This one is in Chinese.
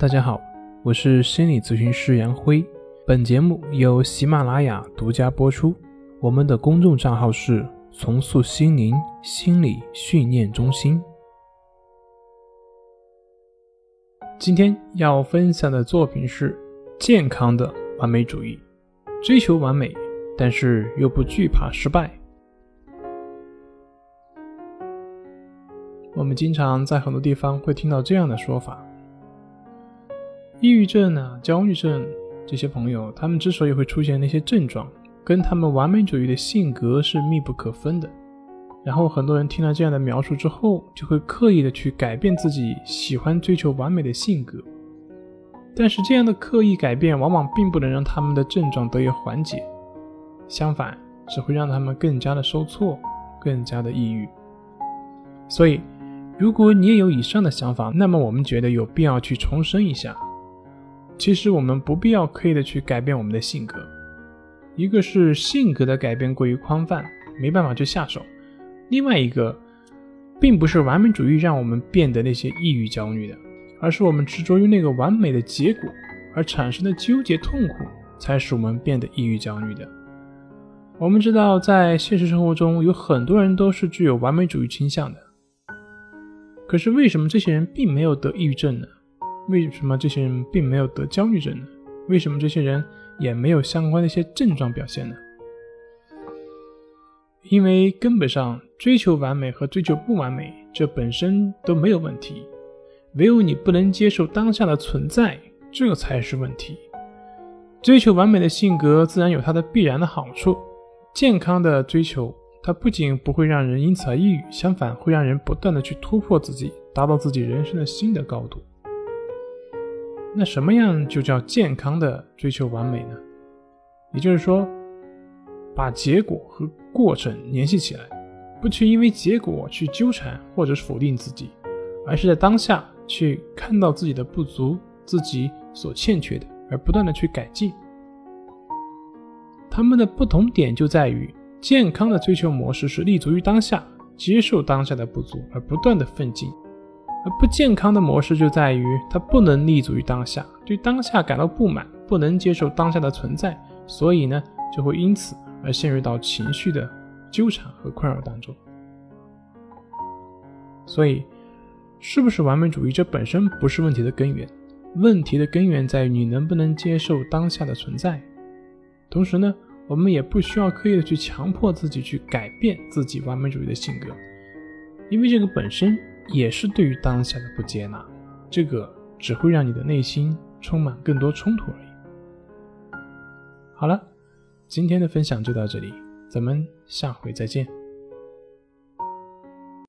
大家好，我是心理咨询师杨辉。本节目由喜马拉雅独家播出。我们的公众账号是“重塑心灵心理训练中心”。今天要分享的作品是健康的完美主义，追求完美，但是又不惧怕失败。我们经常在很多地方会听到这样的说法。抑郁症啊，焦虑症这些朋友，他们之所以会出现那些症状，跟他们完美主义的性格是密不可分的。然后很多人听了这样的描述之后，就会刻意的去改变自己喜欢追求完美的性格。但是这样的刻意改变，往往并不能让他们的症状得以缓解，相反，只会让他们更加的受挫，更加的抑郁。所以，如果你也有以上的想法，那么我们觉得有必要去重申一下。其实我们不必要刻意的去改变我们的性格，一个是性格的改变过于宽泛，没办法去下手；另外一个，并不是完美主义让我们变得那些抑郁焦虑的，而是我们执着于那个完美的结果而产生的纠结痛苦，才使我们变得抑郁焦虑的。我们知道，在现实生活中有很多人都是具有完美主义倾向的，可是为什么这些人并没有得抑郁症呢？为什么这些人并没有得焦虑症呢？为什么这些人也没有相关的一些症状表现呢？因为根本上追求完美和追求不完美，这本身都没有问题，唯有你不能接受当下的存在，这才是问题。追求完美的性格自然有它的必然的好处，健康的追求，它不仅不会让人因此而抑郁，相反会让人不断的去突破自己，达到自己人生的新的高度。那什么样就叫健康的追求完美呢？也就是说，把结果和过程联系起来，不去因为结果去纠缠或者是否定自己，而是在当下去看到自己的不足，自己所欠缺的，而不断的去改进。他们的不同点就在于，健康的追求模式是立足于当下，接受当下的不足，而不断的奋进。而不健康的模式就在于，它不能立足于当下，对当下感到不满，不能接受当下的存在，所以呢，就会因此而陷入到情绪的纠缠和困扰当中。所以，是不是完美主义，这本身不是问题的根源，问题的根源在于你能不能接受当下的存在。同时呢，我们也不需要刻意的去强迫自己去改变自己完美主义的性格，因为这个本身。也是对于当下的不接纳，这个只会让你的内心充满更多冲突而已。好了，今天的分享就到这里，咱们下回再见。